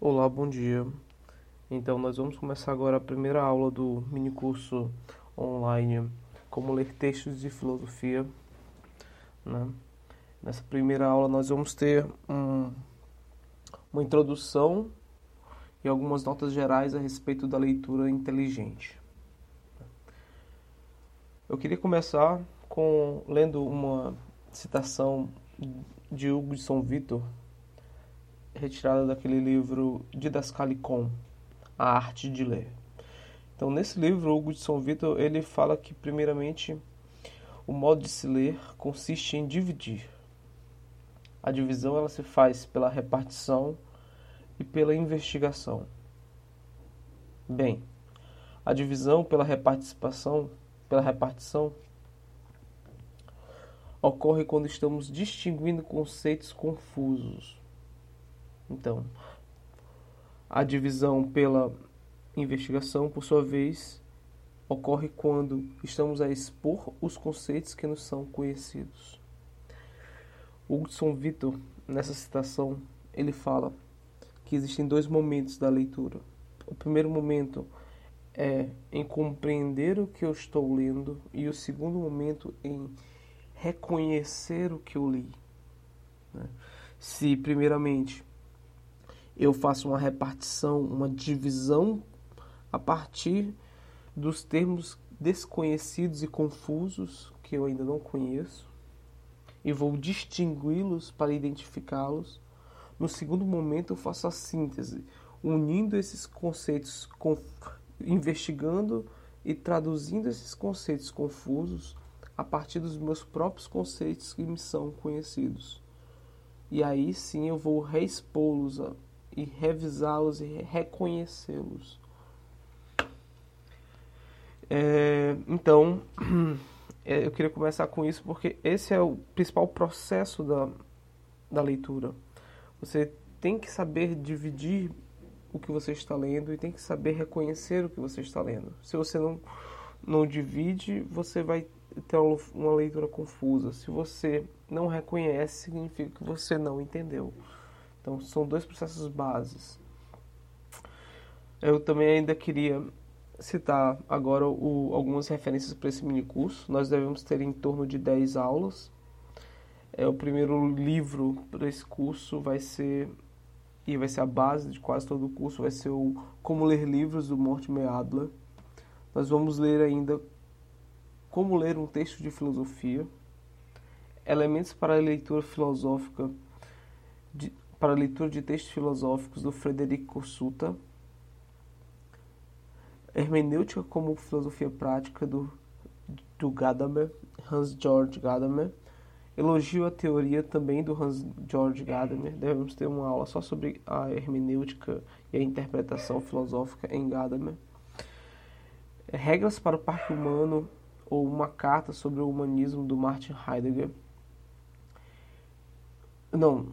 Olá, bom dia. Então, nós vamos começar agora a primeira aula do mini curso online Como ler textos de filosofia. Né? Nessa primeira aula, nós vamos ter um, uma introdução e algumas notas gerais a respeito da leitura inteligente. Eu queria começar com lendo uma citação de Hugo de São Vitor retirada daquele livro Didascalicon, A Arte de Ler. Então, nesse livro, Hugo de São Vitor, ele fala que, primeiramente, o modo de se ler consiste em dividir. A divisão ela se faz pela repartição e pela investigação. Bem, a divisão pela repartição, pela repartição ocorre quando estamos distinguindo conceitos confusos então, a divisão pela investigação, por sua vez, ocorre quando estamos a expor os conceitos que nos são conhecidos. Hudson Vitor, nessa citação, ele fala que existem dois momentos da leitura. O primeiro momento é em compreender o que eu estou lendo e o segundo momento em reconhecer o que eu li. Né? Se, primeiramente, eu faço uma repartição, uma divisão a partir dos termos desconhecidos e confusos que eu ainda não conheço e vou distingui-los para identificá-los. No segundo momento, eu faço a síntese, unindo esses conceitos, investigando e traduzindo esses conceitos confusos a partir dos meus próprios conceitos que me são conhecidos. E aí sim eu vou reexpô-los e revisá-los e reconhecê-los. É, então, é, eu queria começar com isso porque esse é o principal processo da, da leitura. Você tem que saber dividir o que você está lendo e tem que saber reconhecer o que você está lendo. Se você não, não divide, você vai ter uma leitura confusa. Se você não reconhece, significa que você não entendeu. Então, são dois processos bases. Eu também ainda queria citar agora o, algumas referências para esse mini curso. Nós devemos ter em torno de 10 aulas. É, o primeiro livro para esse curso vai ser, e vai ser a base de quase todo o curso, vai ser o Como Ler Livros, do Mortimer Adler. Nós vamos ler ainda Como Ler um Texto de Filosofia, Elementos para a Leitura Filosófica de, para a leitura de textos filosóficos do Frederico Suta, Hermenêutica como filosofia prática do, do Gadamer, Hans Georg Gadamer, Elogio à teoria também do Hans Georg Gadamer. Devemos ter uma aula só sobre a hermenêutica e a interpretação filosófica em Gadamer. Regras para o Parque Humano ou uma carta sobre o humanismo do Martin Heidegger. Não,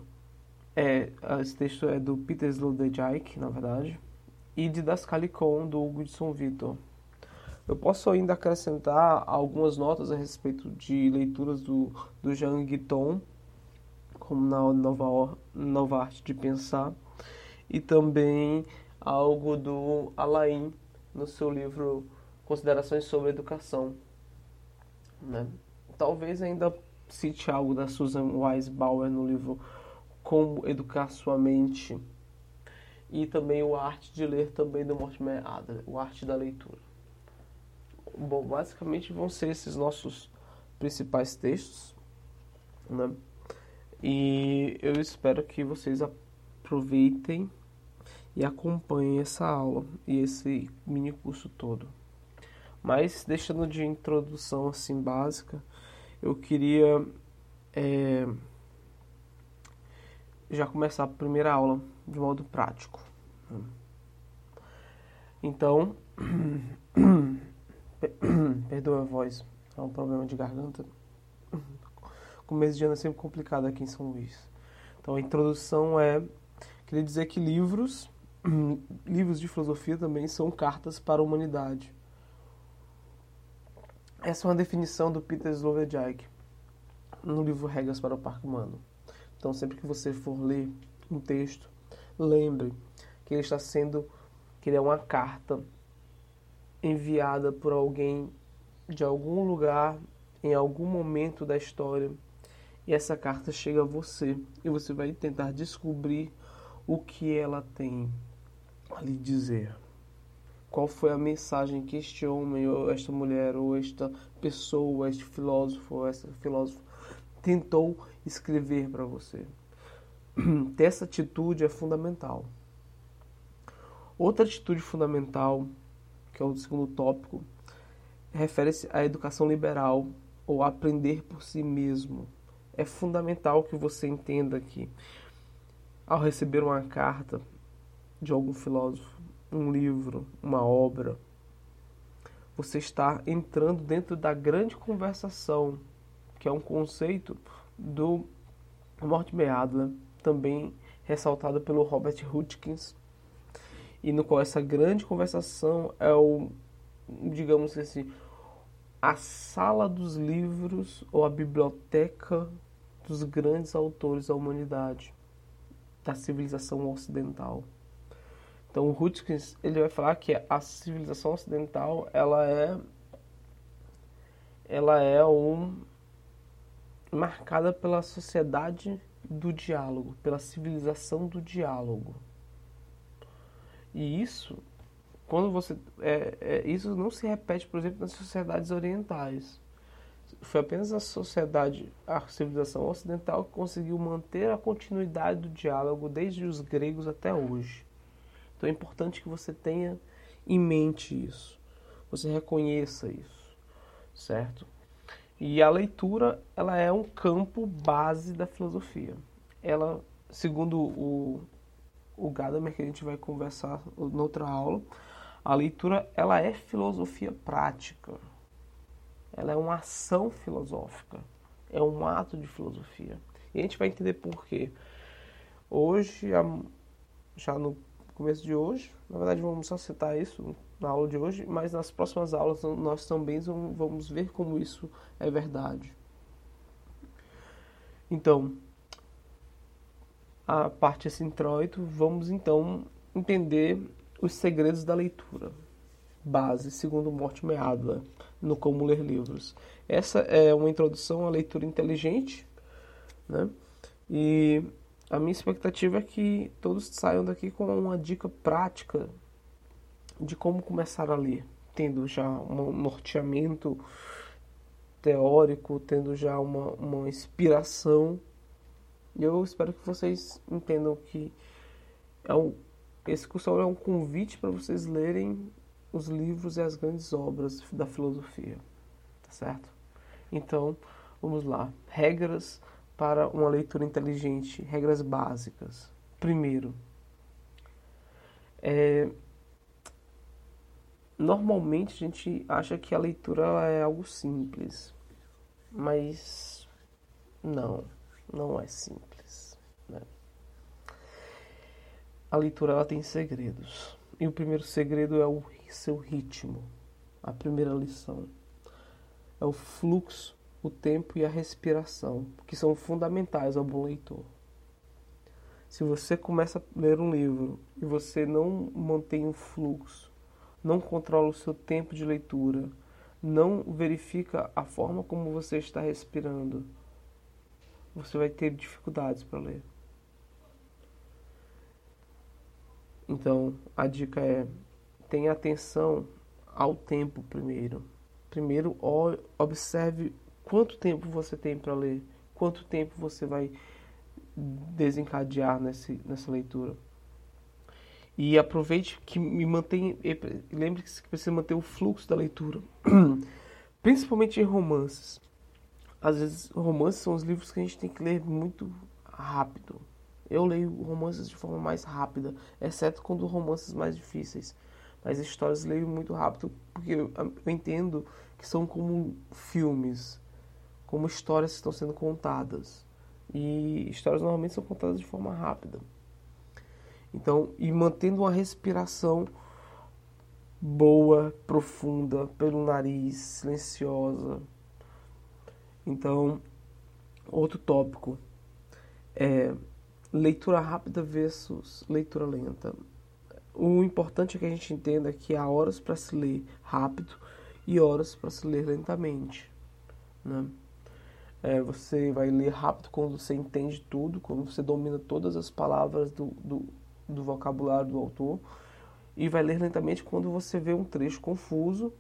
é, esse texto é do Peter Sloterdijk, na verdade, e de Das Calicon, do São Vitor. Eu posso ainda acrescentar algumas notas a respeito de leituras do, do Jean Guiton, como na Nova, Nova Arte de Pensar, e também algo do Alain, no seu livro Considerações sobre Educação. Né? Talvez ainda cite algo da Susan Weisbauer no livro como educar sua mente e também o arte de ler também do Mortimer Adler, o arte da leitura. Bom, basicamente vão ser esses nossos principais textos, né? E eu espero que vocês aproveitem e acompanhem essa aula e esse mini curso todo. Mas deixando de introdução assim básica, eu queria é, já começar a primeira aula de modo prático. Então, perdoa a voz, é um problema de garganta. Começo de ano é sempre complicado aqui em São Luís. Então, a introdução é, queria dizer que livros, livros de filosofia também são cartas para a humanidade. Essa é uma definição do Peter Slowakijak no livro Regras para o Parque Humano. Então, sempre que você for ler um texto, lembre que ele está sendo, que ele é uma carta enviada por alguém de algum lugar, em algum momento da história, e essa carta chega a você e você vai tentar descobrir o que ela tem a lhe dizer. Qual foi a mensagem que este homem, ou esta mulher, ou esta pessoa, este filósofo, ou essa filósofa tentou escrever para você? Ter essa atitude é fundamental. Outra atitude fundamental, que é o segundo tópico, refere-se à educação liberal ou aprender por si mesmo. É fundamental que você entenda que, ao receber uma carta de algum filósofo, um livro, uma obra, você está entrando dentro da grande conversação, que é um conceito do Mortimer Adler, também ressaltado pelo Robert Hutchins, e no qual essa grande conversação é o, digamos assim, a sala dos livros ou a biblioteca dos grandes autores da humanidade, da civilização ocidental. Então, o Hutchins ele vai falar que a civilização ocidental ela é ela é um marcada pela sociedade do diálogo, pela civilização do diálogo. E isso, quando você é, é, isso não se repete, por exemplo, nas sociedades orientais. Foi apenas a sociedade, a civilização ocidental que conseguiu manter a continuidade do diálogo desde os gregos até hoje. Então é importante que você tenha em mente isso, você reconheça isso, certo? E a leitura, ela é um campo base da filosofia. Ela, segundo o, o Gadamer, que a gente vai conversar noutra aula, a leitura, ela é filosofia prática. Ela é uma ação filosófica. É um ato de filosofia. E a gente vai entender por quê. Hoje, já no começo de hoje. Na verdade, vamos só citar isso na aula de hoje, mas nas próximas aulas nós também vamos ver como isso é verdade. Então, a parte esse introito, vamos então entender os segredos da leitura. Base, segundo Mortimer Adler, no Como Ler Livros. Essa é uma introdução à leitura inteligente, né? E a minha expectativa é que todos saiam daqui com uma dica prática de como começar a ler, tendo já um norteamento teórico, tendo já uma, uma inspiração. E eu espero que vocês entendam que é um, esse curso é um convite para vocês lerem os livros e as grandes obras da filosofia, tá certo? Então, vamos lá. Regras para uma leitura inteligente, regras básicas. Primeiro, é, normalmente a gente acha que a leitura é algo simples, mas não, não é simples. Né? A leitura ela tem segredos e o primeiro segredo é o seu ritmo. A primeira lição é o fluxo o tempo e a respiração, que são fundamentais ao bom leitor. Se você começa a ler um livro e você não mantém um fluxo, não controla o seu tempo de leitura, não verifica a forma como você está respirando, você vai ter dificuldades para ler. Então, a dica é: tenha atenção ao tempo primeiro. Primeiro, observe quanto tempo você tem para ler, quanto tempo você vai desencadear nesse, nessa leitura. E aproveite que me mantém, lembre-se que precisa manter o fluxo da leitura, principalmente em romances. Às vezes, romances são os livros que a gente tem que ler muito rápido. Eu leio romances de forma mais rápida, exceto quando romances mais difíceis. Mas histórias leio muito rápido, porque eu entendo que são como filmes como histórias estão sendo contadas. E histórias normalmente são contadas de forma rápida. Então, e mantendo uma respiração boa, profunda, pelo nariz, silenciosa. Então, outro tópico é leitura rápida versus leitura lenta. o importante é que a gente entenda que há horas para se ler rápido e horas para se ler lentamente. Né? É, você vai ler rápido quando você entende tudo, quando você domina todas as palavras do, do, do vocabulário do autor, e vai ler lentamente quando você vê um trecho confuso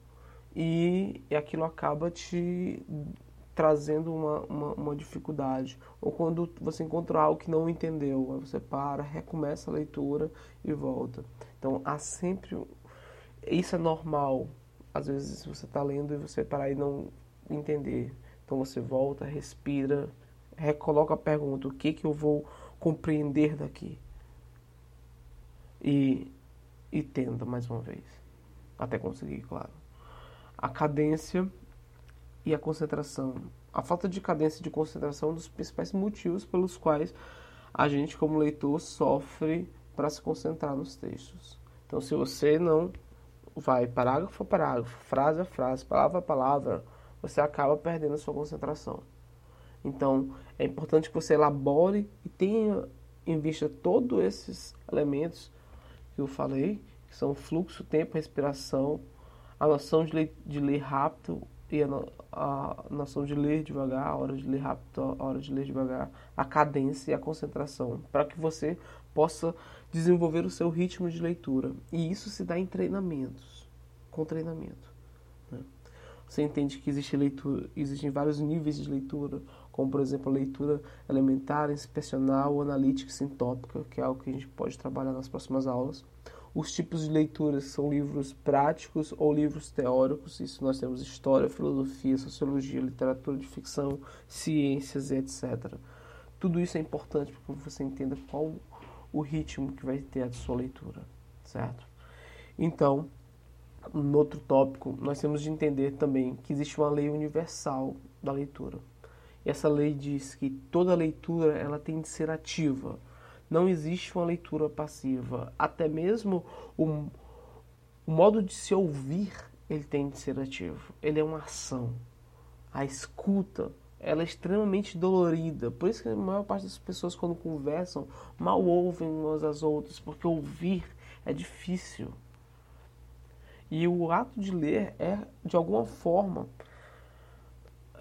e, e aquilo acaba te trazendo uma, uma, uma, dificuldade. Ou quando você encontra algo que não entendeu, aí você para, recomeça a leitura e volta. Então há sempre. Isso é normal. Às vezes você está lendo e você parar e não entender. Então você volta, respira, recoloca a pergunta: o que, que eu vou compreender daqui? E, e tenta mais uma vez. Até conseguir, claro. A cadência e a concentração. A falta de cadência e de concentração é um dos principais motivos pelos quais a gente, como leitor, sofre para se concentrar nos textos. Então, se você não vai parágrafo a parágrafo, frase a frase, palavra a palavra, você acaba perdendo a sua concentração. Então, é importante que você elabore e tenha em vista todos esses elementos que eu falei, que são fluxo, tempo, respiração, a noção de ler, de ler rápido, e a, a noção de ler devagar, a hora de ler rápido, a hora de ler devagar, a cadência e a concentração, para que você possa desenvolver o seu ritmo de leitura. E isso se dá em treinamentos, com treinamento. Você entende que existe leitura, existem vários níveis de leitura, como por exemplo a leitura elementar, inspecional, analítica e sintópica, que é algo que a gente pode trabalhar nas próximas aulas os tipos de leituras são livros práticos ou livros teóricos. Isso nós temos história, filosofia, sociologia, literatura de ficção, ciências e etc. Tudo isso é importante para que você entenda qual o ritmo que vai ter a sua leitura, certo? Então, no outro tópico, nós temos de entender também que existe uma lei universal da leitura. E essa lei diz que toda leitura ela tem de ser ativa não existe uma leitura passiva. Até mesmo o, o modo de se ouvir ele tem de ser ativo. Ele é uma ação. A escuta ela é extremamente dolorida. Por isso que a maior parte das pessoas quando conversam mal ouvem umas às outras, porque ouvir é difícil. E o ato de ler é de alguma forma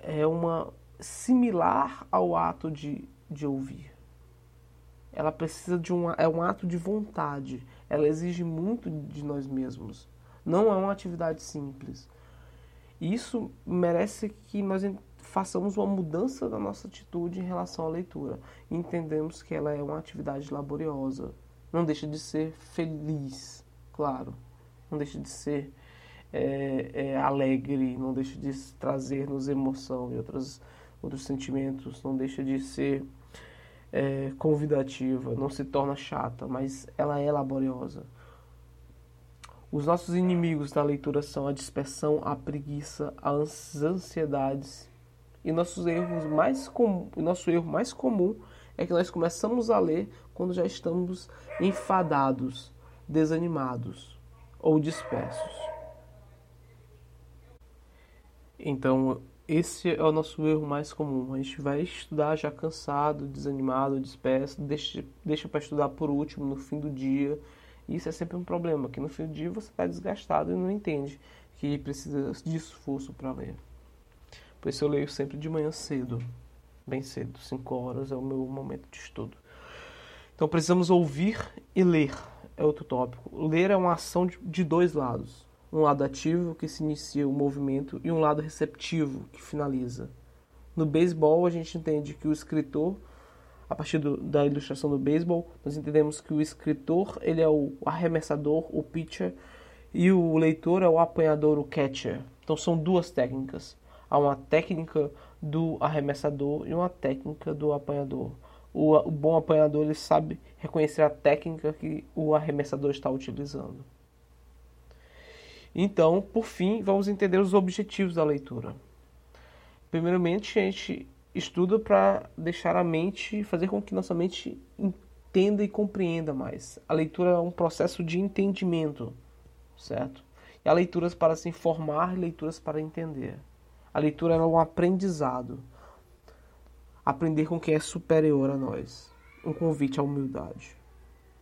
é uma similar ao ato de, de ouvir ela precisa de um, é um ato de vontade. Ela exige muito de nós mesmos. Não é uma atividade simples. Isso merece que nós façamos uma mudança da nossa atitude em relação à leitura. Entendemos que ela é uma atividade laboriosa. Não deixa de ser feliz, claro. Não deixa de ser é, é, alegre, não deixa de trazer-nos emoção e outros, outros sentimentos, não deixa de ser é, convidativa, não se torna chata, mas ela é laboriosa. Os nossos inimigos da leitura são a dispersão, a preguiça, as ansiedades. E nossos erros mais com... nosso erro mais comum é que nós começamos a ler quando já estamos enfadados, desanimados ou dispersos. Então, esse é o nosso erro mais comum. A gente vai estudar já cansado, desanimado, disperso, deixa, deixa para estudar por último, no fim do dia. Isso é sempre um problema, que no fim do dia você está desgastado e não entende que precisa de esforço para ler. Por isso eu leio sempre de manhã cedo, bem cedo, 5 horas é o meu momento de estudo. Então precisamos ouvir e ler, é outro tópico. Ler é uma ação de dois lados um lado ativo que se inicia o movimento e um lado receptivo que finaliza. No beisebol, a gente entende que o escritor, a partir do, da ilustração do beisebol, nós entendemos que o escritor ele é o arremessador, o pitcher, e o leitor é o apanhador, o catcher. Então são duas técnicas. Há uma técnica do arremessador e uma técnica do apanhador. O, o bom apanhador ele sabe reconhecer a técnica que o arremessador está utilizando. Então, por fim, vamos entender os objetivos da leitura. Primeiramente, a gente estuda para deixar a mente, fazer com que nossa mente entenda e compreenda mais. A leitura é um processo de entendimento, certo? E há leituras para se informar leituras para entender. A leitura é um aprendizado. Aprender com quem é superior a nós. Um convite à humildade.